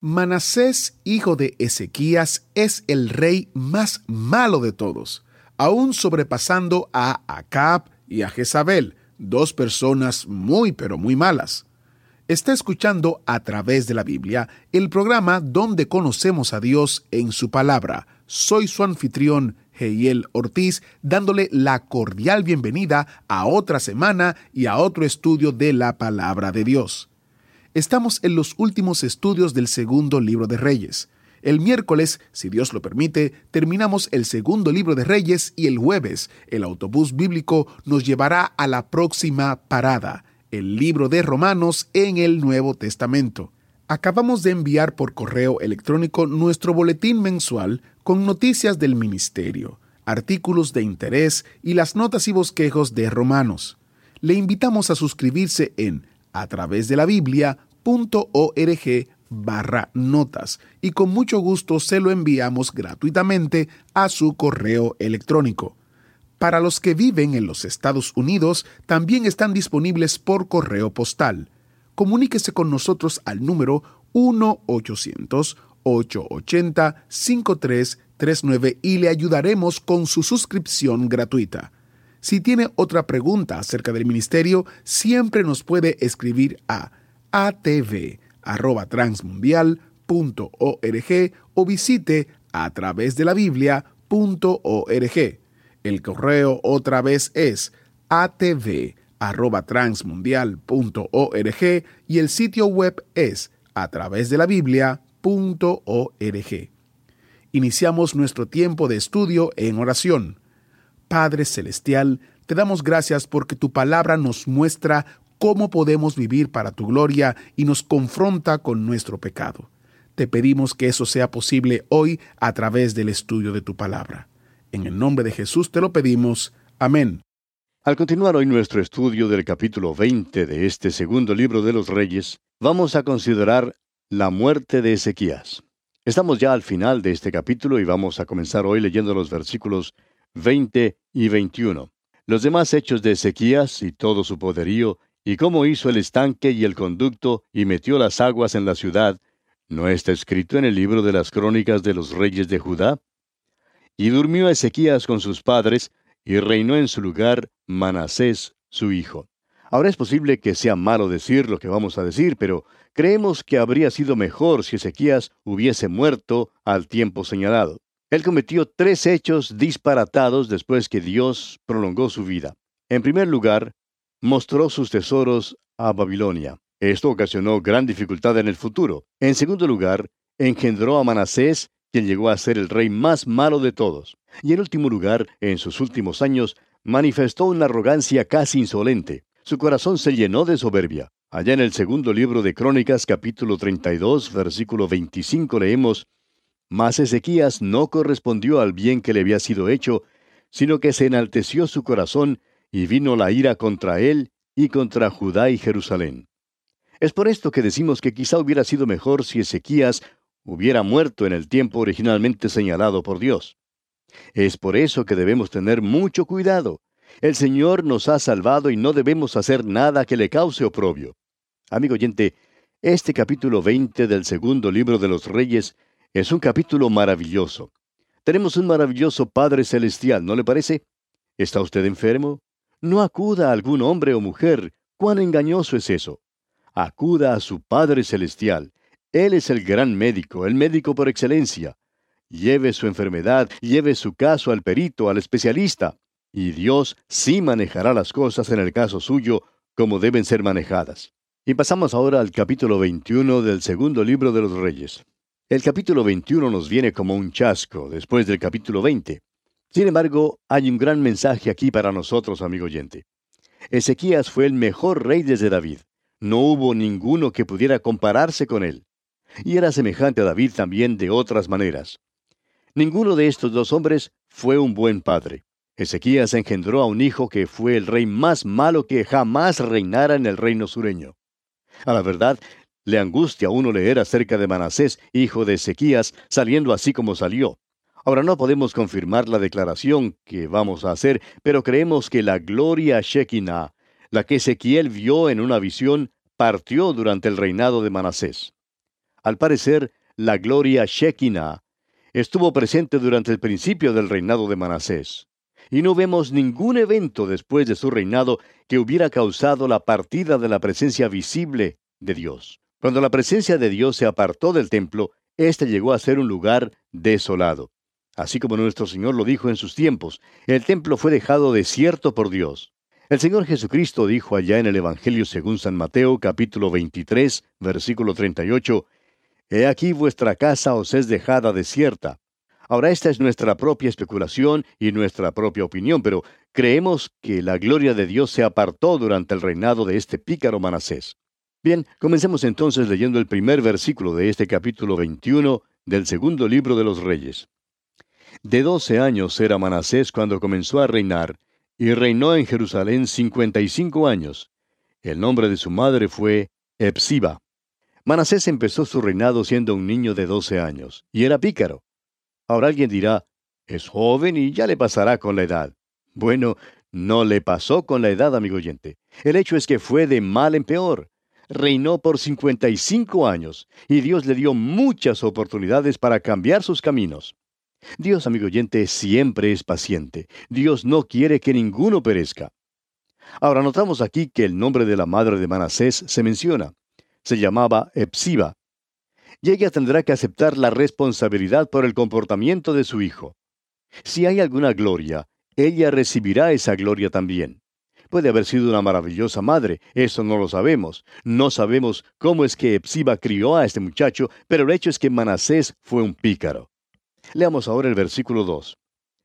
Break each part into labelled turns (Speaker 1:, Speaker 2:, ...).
Speaker 1: Manasés, hijo de Ezequías, es el rey más malo de todos, aún sobrepasando a Acab y a Jezabel, dos personas muy pero muy malas. Está escuchando a través de la Biblia el programa donde conocemos a Dios en su palabra. Soy su anfitrión, Heiel Ortiz, dándole la cordial bienvenida a otra semana y a otro estudio de la palabra de Dios. Estamos en los últimos estudios del segundo libro de Reyes. El miércoles, si Dios lo permite, terminamos el segundo libro de Reyes y el jueves el autobús bíblico nos llevará a la próxima parada, el libro de Romanos en el Nuevo Testamento. Acabamos de enviar por correo electrónico nuestro boletín mensual con noticias del ministerio, artículos de interés y las notas y bosquejos de Romanos. Le invitamos a suscribirse en a través de la Biblia.org barra notas y con mucho gusto se lo enviamos gratuitamente a su correo electrónico. Para los que viven en los Estados Unidos, también están disponibles por correo postal. Comuníquese con nosotros al número 1-800-880-5339 y le ayudaremos con su suscripción gratuita. Si tiene otra pregunta acerca del ministerio, siempre nos puede escribir a atv@transmundial.org o visite a través de la biblia.org. El correo otra vez es atv@transmundial.org y el sitio web es a través de la biblia.org. Iniciamos nuestro tiempo de estudio en oración. Padre Celestial, te damos gracias porque tu palabra nos muestra cómo podemos vivir para tu gloria y nos confronta con nuestro pecado. Te pedimos que eso sea posible hoy a través del estudio de tu palabra. En el nombre de Jesús te lo pedimos. Amén.
Speaker 2: Al continuar hoy nuestro estudio del capítulo 20 de este segundo libro de los Reyes, vamos a considerar la muerte de Ezequías. Estamos ya al final de este capítulo y vamos a comenzar hoy leyendo los versículos 20 y 21. Los demás hechos de Ezequías y todo su poderío, y cómo hizo el estanque y el conducto y metió las aguas en la ciudad, ¿no está escrito en el libro de las crónicas de los reyes de Judá? Y durmió Ezequías con sus padres, y reinó en su lugar Manasés, su hijo. Ahora es posible que sea malo decir lo que vamos a decir, pero creemos que habría sido mejor si Ezequías hubiese muerto al tiempo señalado. Él cometió tres hechos disparatados después que Dios prolongó su vida. En primer lugar, mostró sus tesoros a Babilonia. Esto ocasionó gran dificultad en el futuro. En segundo lugar, engendró a Manasés, quien llegó a ser el rey más malo de todos. Y en último lugar, en sus últimos años, manifestó una arrogancia casi insolente. Su corazón se llenó de soberbia. Allá en el segundo libro de Crónicas, capítulo 32, versículo 25, leemos, mas Ezequías no correspondió al bien que le había sido hecho, sino que se enalteció su corazón y vino la ira contra él y contra Judá y Jerusalén. Es por esto que decimos que quizá hubiera sido mejor si Ezequías hubiera muerto en el tiempo originalmente señalado por Dios. Es por eso que debemos tener mucho cuidado. El Señor nos ha salvado y no debemos hacer nada que le cause oprobio. Amigo oyente, este capítulo 20 del segundo libro de los Reyes es un capítulo maravilloso. Tenemos un maravilloso Padre Celestial, ¿no le parece? ¿Está usted enfermo? No acuda a algún hombre o mujer. ¿Cuán engañoso es eso? Acuda a su Padre Celestial. Él es el gran médico, el médico por excelencia. Lleve su enfermedad, lleve su caso al perito, al especialista. Y Dios sí manejará las cosas en el caso suyo como deben ser manejadas. Y pasamos ahora al capítulo 21 del segundo libro de los Reyes. El capítulo 21 nos viene como un chasco después del capítulo 20. Sin embargo, hay un gran mensaje aquí para nosotros, amigo oyente. Ezequías fue el mejor rey desde David. No hubo ninguno que pudiera compararse con él. Y era semejante a David también de otras maneras. Ninguno de estos dos hombres fue un buen padre. Ezequías engendró a un hijo que fue el rey más malo que jamás reinara en el reino sureño. A la verdad, le angustia a uno leer acerca de Manasés, hijo de Ezequías, saliendo así como salió. Ahora no podemos confirmar la declaración que vamos a hacer, pero creemos que la gloria Shekinah, la que Ezequiel vio en una visión, partió durante el reinado de Manasés. Al parecer, la gloria Shekinah estuvo presente durante el principio del reinado de Manasés. Y no vemos ningún evento después de su reinado que hubiera causado la partida de la presencia visible de Dios. Cuando la presencia de Dios se apartó del templo, éste llegó a ser un lugar desolado. Así como nuestro Señor lo dijo en sus tiempos, el templo fue dejado desierto por Dios. El Señor Jesucristo dijo allá en el Evangelio según San Mateo capítulo 23, versículo 38, He aquí vuestra casa os es dejada desierta. Ahora esta es nuestra propia especulación y nuestra propia opinión, pero creemos que la gloria de Dios se apartó durante el reinado de este pícaro Manasés. Bien, comencemos entonces leyendo el primer versículo de este capítulo 21 del segundo libro de los Reyes. De doce años era Manasés cuando comenzó a reinar, y reinó en Jerusalén cincuenta y cinco años. El nombre de su madre fue Epsiba. Manasés empezó su reinado siendo un niño de doce años, y era pícaro. Ahora alguien dirá, es joven y ya le pasará con la edad. Bueno, no le pasó con la edad, amigo oyente. El hecho es que fue de mal en peor reinó por 55 años y Dios le dio muchas oportunidades para cambiar sus caminos. Dios, amigo oyente, siempre es paciente. Dios no quiere que ninguno perezca. Ahora notamos aquí que el nombre de la madre de Manasés se menciona. Se llamaba Epsiba. Y ella tendrá que aceptar la responsabilidad por el comportamiento de su hijo. Si hay alguna gloria, ella recibirá esa gloria también. Puede haber sido una maravillosa madre, eso no lo sabemos. No sabemos cómo es que Epsiba crió a este muchacho, pero el hecho es que Manasés fue un pícaro. Leamos ahora el versículo 2.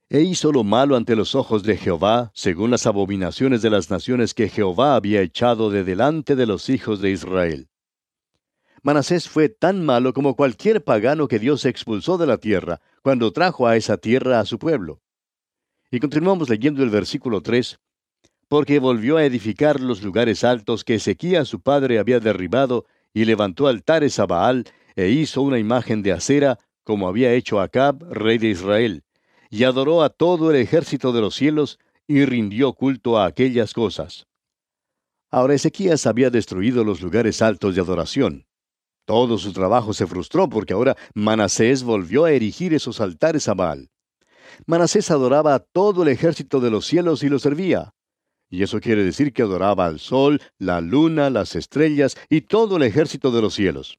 Speaker 2: E hizo lo malo ante los ojos de Jehová, según las abominaciones de las naciones que Jehová había echado de delante de los hijos de Israel. Manasés fue tan malo como cualquier pagano que Dios expulsó de la tierra, cuando trajo a esa tierra a su pueblo. Y continuamos leyendo el versículo 3, porque volvió a edificar los lugares altos que Ezequías su padre había derribado, y levantó altares a Baal, e hizo una imagen de acera, como había hecho Acab, rey de Israel, y adoró a todo el ejército de los cielos, y rindió culto a aquellas cosas. Ahora Ezequías había destruido los lugares altos de adoración. Todo su trabajo se frustró porque ahora Manasés volvió a erigir esos altares a Baal. Manasés adoraba a todo el ejército de los cielos y lo servía. Y eso quiere decir que adoraba al sol, la luna, las estrellas y todo el ejército de los cielos.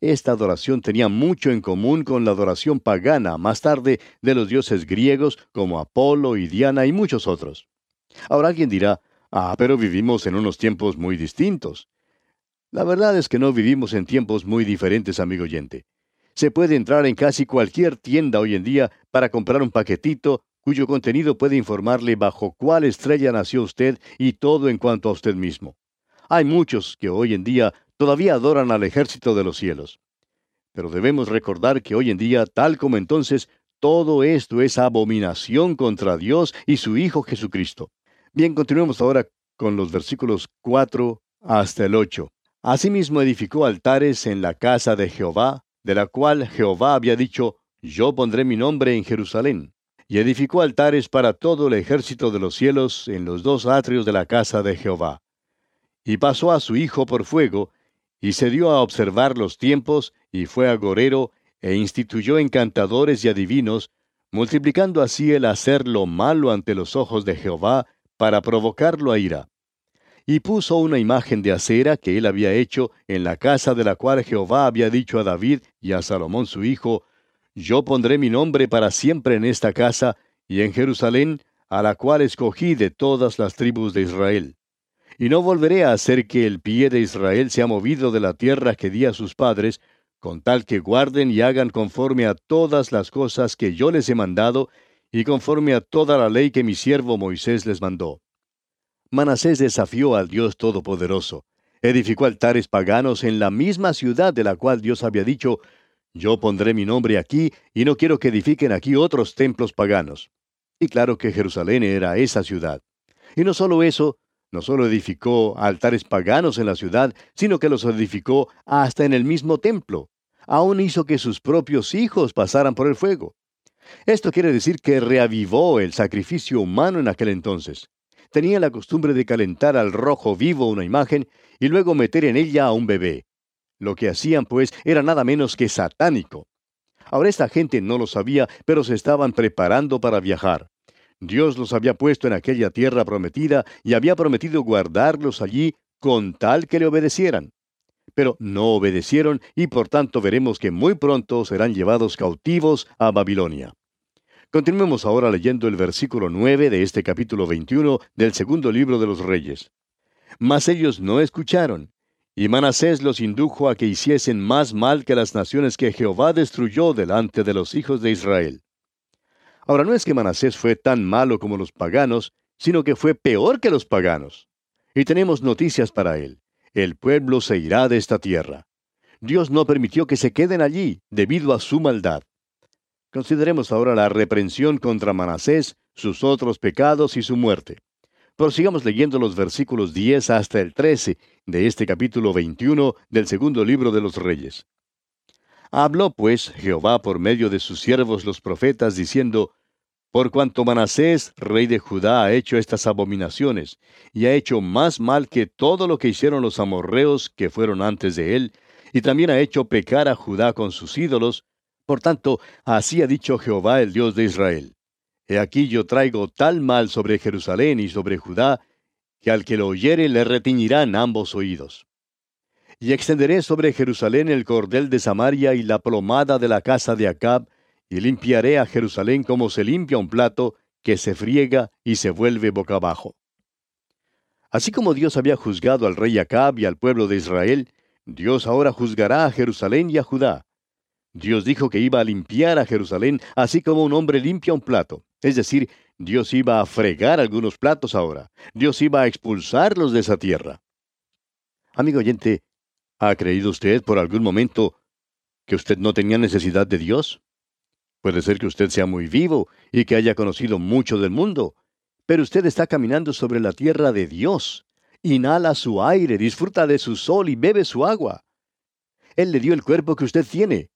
Speaker 2: Esta adoración tenía mucho en común con la adoración pagana más tarde de los dioses griegos como Apolo y Diana y muchos otros. Ahora alguien dirá, ah, pero vivimos en unos tiempos muy distintos. La verdad es que no vivimos en tiempos muy diferentes, amigo oyente. Se puede entrar en casi cualquier tienda hoy en día para comprar un paquetito cuyo contenido puede informarle bajo cuál estrella nació usted y todo en cuanto a usted mismo. Hay muchos que hoy en día todavía adoran al ejército de los cielos. Pero debemos recordar que hoy en día, tal como entonces, todo esto es abominación contra Dios y su Hijo Jesucristo. Bien, continuemos ahora con los versículos 4 hasta el 8. Asimismo edificó altares en la casa de Jehová, de la cual Jehová había dicho, Yo pondré mi nombre en Jerusalén y edificó altares para todo el ejército de los cielos en los dos atrios de la casa de Jehová. Y pasó a su hijo por fuego, y se dio a observar los tiempos, y fue agorero, e instituyó encantadores y adivinos, multiplicando así el hacer lo malo ante los ojos de Jehová, para provocarlo a ira. Y puso una imagen de acera que él había hecho en la casa de la cual Jehová había dicho a David y a Salomón su hijo, yo pondré mi nombre para siempre en esta casa y en Jerusalén, a la cual escogí de todas las tribus de Israel. Y no volveré a hacer que el pie de Israel sea movido de la tierra que di a sus padres, con tal que guarden y hagan conforme a todas las cosas que yo les he mandado, y conforme a toda la ley que mi siervo Moisés les mandó. Manasés desafió al Dios Todopoderoso. Edificó altares paganos en la misma ciudad de la cual Dios había dicho, yo pondré mi nombre aquí y no quiero que edifiquen aquí otros templos paganos. Y claro que Jerusalén era esa ciudad. Y no solo eso, no solo edificó altares paganos en la ciudad, sino que los edificó hasta en el mismo templo. Aún hizo que sus propios hijos pasaran por el fuego. Esto quiere decir que reavivó el sacrificio humano en aquel entonces. Tenía la costumbre de calentar al rojo vivo una imagen y luego meter en ella a un bebé. Lo que hacían, pues, era nada menos que satánico. Ahora esta gente no lo sabía, pero se estaban preparando para viajar. Dios los había puesto en aquella tierra prometida y había prometido guardarlos allí con tal que le obedecieran. Pero no obedecieron y por tanto veremos que muy pronto serán llevados cautivos a Babilonia. Continuemos ahora leyendo el versículo 9 de este capítulo 21 del segundo libro de los Reyes. Mas ellos no escucharon, y Manasés los indujo a que hiciesen más mal que las naciones que Jehová destruyó delante de los hijos de Israel. Ahora no es que Manasés fue tan malo como los paganos, sino que fue peor que los paganos. Y tenemos noticias para él. El pueblo se irá de esta tierra. Dios no permitió que se queden allí debido a su maldad. Consideremos ahora la reprensión contra Manasés, sus otros pecados y su muerte. Prosigamos leyendo los versículos 10 hasta el 13 de este capítulo 21 del segundo libro de los Reyes. Habló pues Jehová por medio de sus siervos los profetas, diciendo, Por cuanto Manasés, rey de Judá, ha hecho estas abominaciones, y ha hecho más mal que todo lo que hicieron los amorreos que fueron antes de él, y también ha hecho pecar a Judá con sus ídolos, por tanto, así ha dicho Jehová el Dios de Israel. He aquí yo traigo tal mal sobre Jerusalén y sobre Judá, que al que lo oyere le retiñirán ambos oídos. Y extenderé sobre Jerusalén el cordel de Samaria y la plomada de la casa de Acab, y limpiaré a Jerusalén como se limpia un plato que se friega y se vuelve boca abajo. Así como Dios había juzgado al rey Acab y al pueblo de Israel, Dios ahora juzgará a Jerusalén y a Judá. Dios dijo que iba a limpiar a Jerusalén así como un hombre limpia un plato. Es decir, Dios iba a fregar algunos platos ahora. Dios iba a expulsarlos de esa tierra. Amigo oyente, ¿ha creído usted por algún momento que usted no tenía necesidad de Dios? Puede ser que usted sea muy vivo y que haya conocido mucho del mundo, pero usted está caminando sobre la tierra de Dios. Inhala su aire, disfruta de su sol y bebe su agua. Él le dio el cuerpo que usted tiene.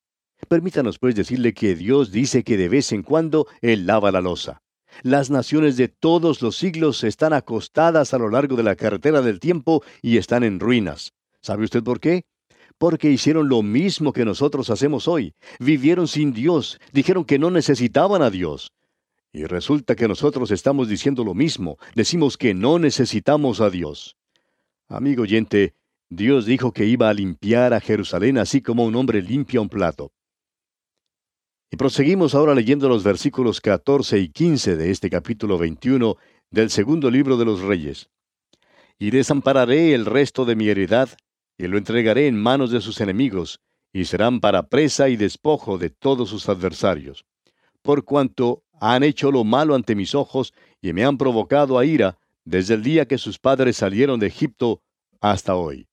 Speaker 2: Permítanos pues decirle que Dios dice que de vez en cuando Él lava la losa. Las naciones de todos los siglos están acostadas a lo largo de la carretera del tiempo y están en ruinas. ¿Sabe usted por qué? Porque hicieron lo mismo que nosotros hacemos hoy. Vivieron sin Dios, dijeron que no necesitaban a Dios. Y resulta que nosotros estamos diciendo lo mismo, decimos que no necesitamos a Dios. Amigo oyente, Dios dijo que iba a limpiar a Jerusalén así como un hombre limpia un plato. Y proseguimos ahora leyendo los versículos 14 y 15 de este capítulo 21 del segundo libro de los Reyes. Y desampararé el resto de mi heredad, y lo entregaré en manos de sus enemigos, y serán para presa y despojo de todos sus adversarios. Por cuanto han hecho lo malo ante mis ojos, y me han provocado a ira, desde el día que sus padres salieron de Egipto hasta hoy.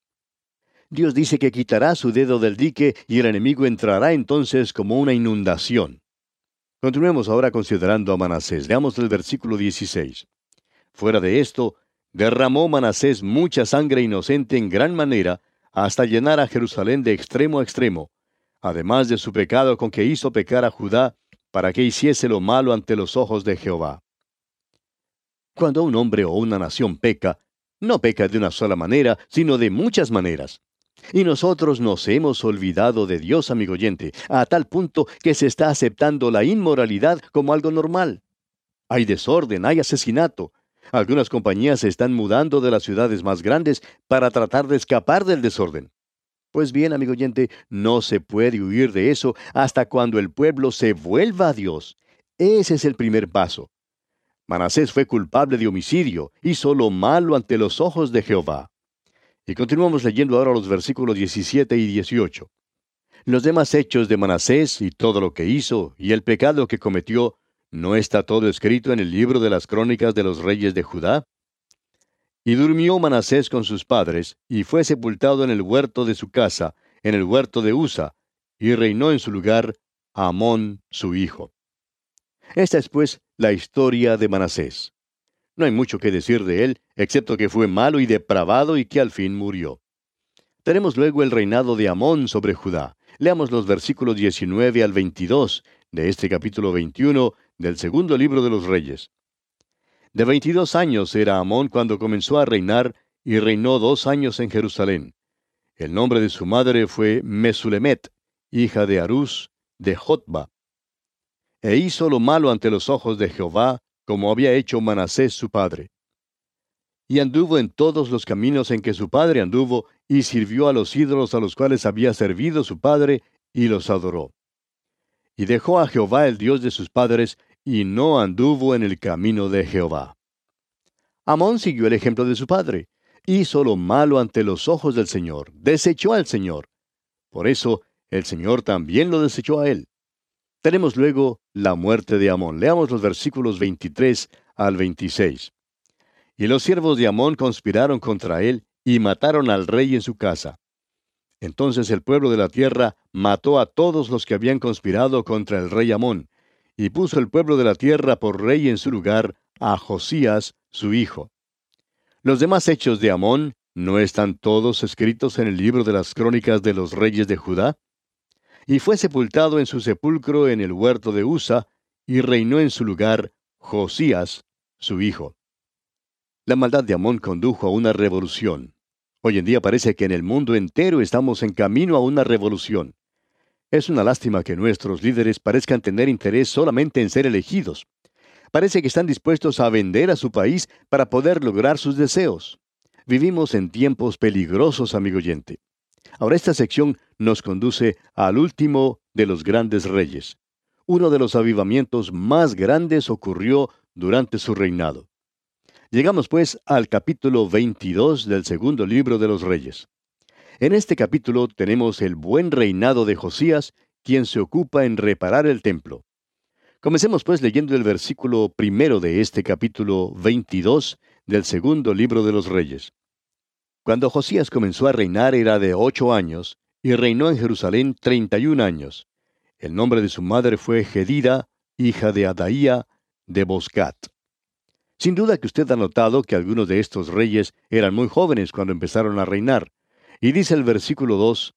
Speaker 2: Dios dice que quitará su dedo del dique y el enemigo entrará entonces como una inundación. Continuemos ahora considerando a Manasés. Leamos el versículo 16. Fuera de esto, derramó Manasés mucha sangre inocente en gran manera, hasta llenar a Jerusalén de extremo a extremo, además de su pecado con que hizo pecar a Judá, para que hiciese lo malo ante los ojos de Jehová. Cuando un hombre o una nación peca, no peca de una sola manera, sino de muchas maneras. Y nosotros nos hemos olvidado de Dios, amigo oyente, a tal punto que se está aceptando la inmoralidad como algo normal. Hay desorden, hay asesinato. Algunas compañías se están mudando de las ciudades más grandes para tratar de escapar del desorden. Pues bien, amigo oyente, no se puede huir de eso hasta cuando el pueblo se vuelva a Dios. Ese es el primer paso. Manasés fue culpable de homicidio, hizo lo malo ante los ojos de Jehová. Y continuamos leyendo ahora los versículos 17 y 18. Los demás hechos de Manasés y todo lo que hizo y el pecado que cometió, ¿no está todo escrito en el libro de las crónicas de los reyes de Judá? Y durmió Manasés con sus padres, y fue sepultado en el huerto de su casa, en el huerto de Usa, y reinó en su lugar Amón su hijo. Esta es pues la historia de Manasés. No hay mucho que decir de él, excepto que fue malo y depravado y que al fin murió. Tenemos luego el reinado de Amón sobre Judá. Leamos los versículos 19 al 22 de este capítulo 21 del segundo libro de los Reyes. De veintidós años era Amón cuando comenzó a reinar y reinó dos años en Jerusalén. El nombre de su madre fue Mesulemet, hija de Arús, de Jotba. E hizo lo malo ante los ojos de Jehová, como había hecho Manasés su padre. Y anduvo en todos los caminos en que su padre anduvo, y sirvió a los ídolos a los cuales había servido su padre, y los adoró. Y dejó a Jehová el Dios de sus padres, y no anduvo en el camino de Jehová. Amón siguió el ejemplo de su padre, hizo lo malo ante los ojos del Señor, desechó al Señor. Por eso el Señor también lo desechó a él. Tenemos luego la muerte de Amón. Leamos los versículos 23 al 26. Y los siervos de Amón conspiraron contra él y mataron al rey en su casa. Entonces el pueblo de la tierra mató a todos los que habían conspirado contra el rey Amón, y puso el pueblo de la tierra por rey en su lugar a Josías, su hijo. Los demás hechos de Amón, ¿no están todos escritos en el libro de las crónicas de los reyes de Judá? Y fue sepultado en su sepulcro en el huerto de Usa, y reinó en su lugar Josías, su hijo. La maldad de Amón condujo a una revolución. Hoy en día parece que en el mundo entero estamos en camino a una revolución. Es una lástima que nuestros líderes parezcan tener interés solamente en ser elegidos. Parece que están dispuestos a vender a su país para poder lograr sus deseos. Vivimos en tiempos peligrosos, amigo oyente. Ahora esta sección nos conduce al último de los grandes reyes. Uno de los avivamientos más grandes ocurrió durante su reinado. Llegamos pues al capítulo 22 del segundo libro de los reyes. En este capítulo tenemos el buen reinado de Josías, quien se ocupa en reparar el templo. Comencemos pues leyendo el versículo primero de este capítulo 22 del segundo libro de los Reyes. Cuando Josías comenzó a reinar era de ocho años, y reinó en Jerusalén treinta y un años. El nombre de su madre fue Gedida, hija de Adaía, de Boscat. Sin duda que usted ha notado que algunos de estos reyes eran muy jóvenes cuando empezaron a reinar. Y dice el versículo 2,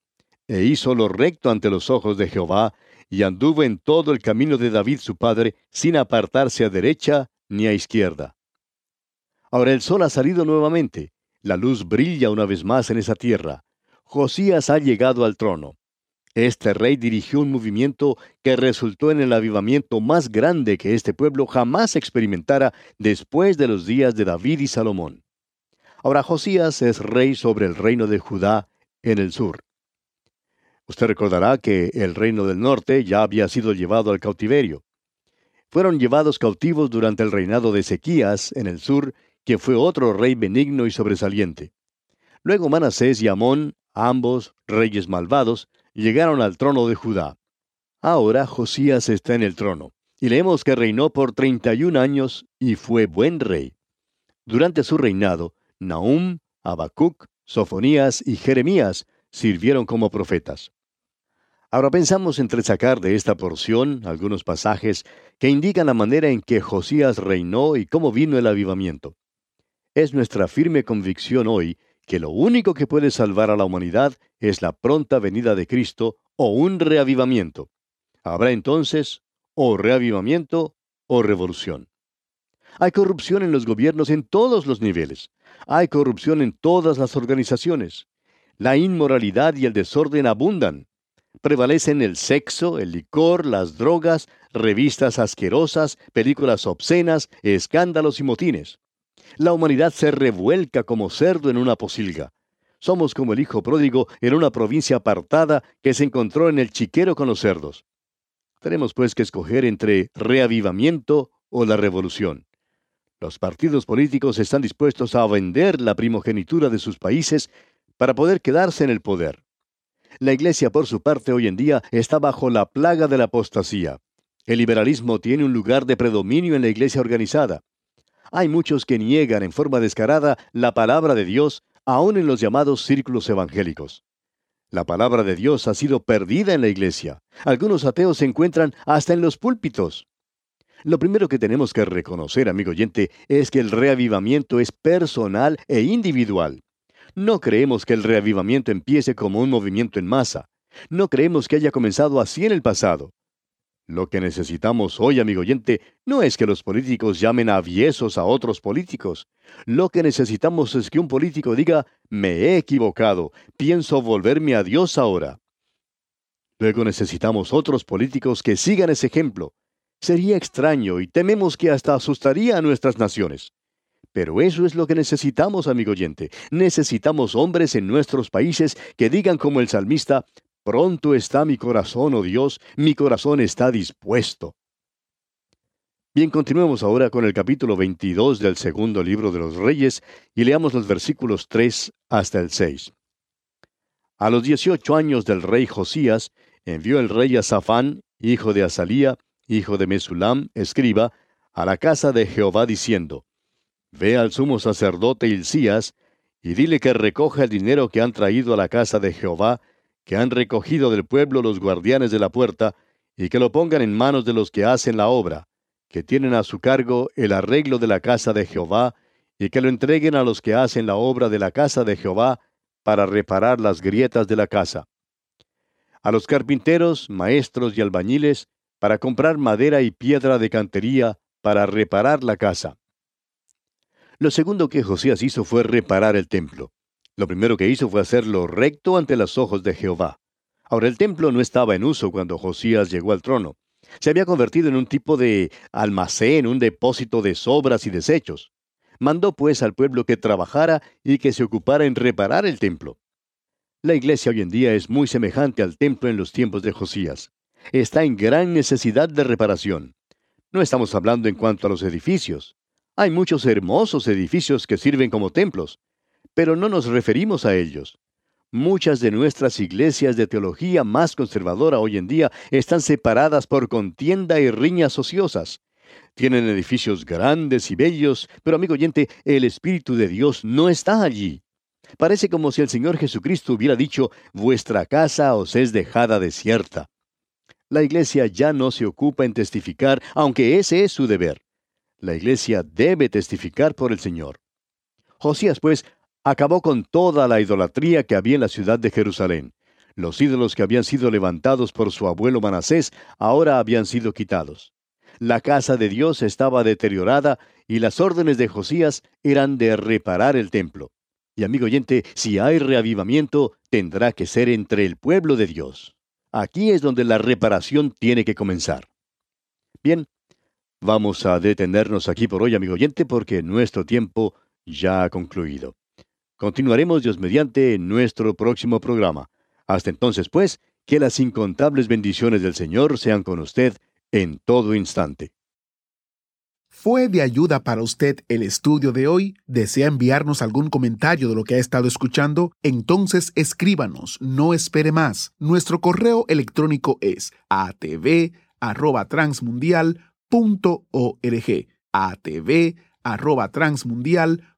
Speaker 2: E hizo lo recto ante los ojos de Jehová, y anduvo en todo el camino de David su padre, sin apartarse a derecha ni a izquierda. Ahora el sol ha salido nuevamente, la luz brilla una vez más en esa tierra. Josías ha llegado al trono. Este rey dirigió un movimiento que resultó en el avivamiento más grande que este pueblo jamás experimentara después de los días de David y Salomón. Ahora Josías es rey sobre el reino de Judá en el sur. Usted recordará que el reino del norte ya había sido llevado al cautiverio. Fueron llevados cautivos durante el reinado de Ezequías en el sur, que fue otro rey benigno y sobresaliente. Luego Manasés y Amón, ambos reyes malvados, llegaron al trono de Judá. Ahora Josías está en el trono, y leemos que reinó por treinta y un años y fue buen rey. Durante su reinado, Nahum, Habacuc, Sofonías y Jeremías sirvieron como profetas. Ahora pensamos en sacar de esta porción algunos pasajes que indican la manera en que Josías reinó y cómo vino el avivamiento. Es nuestra firme convicción hoy que lo único que puede salvar a la humanidad es la pronta venida de Cristo o un reavivamiento. Habrá entonces o reavivamiento o revolución. Hay corrupción en los gobiernos en todos los niveles. Hay corrupción en todas las organizaciones. La inmoralidad y el desorden abundan. Prevalecen el sexo, el licor, las drogas, revistas asquerosas, películas obscenas, escándalos y motines. La humanidad se revuelca como cerdo en una posilga. Somos como el hijo pródigo en una provincia apartada que se encontró en el chiquero con los cerdos. Tenemos pues que escoger entre reavivamiento o la revolución. Los partidos políticos están dispuestos a vender la primogenitura de sus países para poder quedarse en el poder. La Iglesia, por su parte, hoy en día está bajo la plaga de la apostasía. El liberalismo tiene un lugar de predominio en la Iglesia organizada. Hay muchos que niegan en forma descarada la palabra de Dios, aun en los llamados círculos evangélicos. La palabra de Dios ha sido perdida en la iglesia. Algunos ateos se encuentran hasta en los púlpitos. Lo primero que tenemos que reconocer, amigo oyente, es que el reavivamiento es personal e individual. No creemos que el reavivamiento empiece como un movimiento en masa. No creemos que haya comenzado así en el pasado. Lo que necesitamos hoy, amigo oyente, no es que los políticos llamen aviesos a otros políticos. Lo que necesitamos es que un político diga, me he equivocado, pienso volverme a Dios ahora. Luego necesitamos otros políticos que sigan ese ejemplo. Sería extraño y tememos que hasta asustaría a nuestras naciones. Pero eso es lo que necesitamos, amigo oyente. Necesitamos hombres en nuestros países que digan como el salmista, Pronto está mi corazón, oh Dios, mi corazón está dispuesto. Bien, continuemos ahora con el capítulo 22 del segundo libro de los Reyes y leamos los versículos 3 hasta el 6. A los 18 años del rey Josías, envió el rey a Safán, hijo de Azalía, hijo de Mesulam, escriba, a la casa de Jehová diciendo, Ve al sumo sacerdote Hilcías, y dile que recoja el dinero que han traído a la casa de Jehová, que han recogido del pueblo los guardianes de la puerta, y que lo pongan en manos de los que hacen la obra, que tienen a su cargo el arreglo de la casa de Jehová, y que lo entreguen a los que hacen la obra de la casa de Jehová, para reparar las grietas de la casa. A los carpinteros, maestros y albañiles, para comprar madera y piedra de cantería, para reparar la casa. Lo segundo que Josías hizo fue reparar el templo. Lo primero que hizo fue hacerlo recto ante los ojos de Jehová. Ahora el templo no estaba en uso cuando Josías llegó al trono. Se había convertido en un tipo de almacén, un depósito de sobras y desechos. Mandó pues al pueblo que trabajara y que se ocupara en reparar el templo. La iglesia hoy en día es muy semejante al templo en los tiempos de Josías. Está en gran necesidad de reparación. No estamos hablando en cuanto a los edificios. Hay muchos hermosos edificios que sirven como templos, pero no nos referimos a ellos. Muchas de nuestras iglesias de teología más conservadora hoy en día están separadas por contienda y riñas ociosas. Tienen edificios grandes y bellos, pero amigo oyente, el Espíritu de Dios no está allí. Parece como si el Señor Jesucristo hubiera dicho, vuestra casa os es dejada desierta. La iglesia ya no se ocupa en testificar, aunque ese es su deber. La iglesia debe testificar por el Señor. Josías, pues, acabó con toda la idolatría que había en la ciudad de Jerusalén. Los ídolos que habían sido levantados por su abuelo Manasés ahora habían sido quitados. La casa de Dios estaba deteriorada y las órdenes de Josías eran de reparar el templo. Y amigo oyente, si hay reavivamiento, tendrá que ser entre el pueblo de Dios. Aquí es donde la reparación tiene que comenzar. Bien, vamos a detenernos aquí por hoy, amigo oyente, porque nuestro tiempo ya ha concluido. Continuaremos Dios mediante en nuestro próximo programa. Hasta entonces, pues, que las incontables bendiciones del Señor sean con usted en todo instante.
Speaker 1: ¿Fue de ayuda para usted el estudio de hoy? ¿Desea enviarnos algún comentario de lo que ha estado escuchando? Entonces escríbanos, no espere más. Nuestro correo electrónico es atv@transmundial.org. atv@transmundial.org.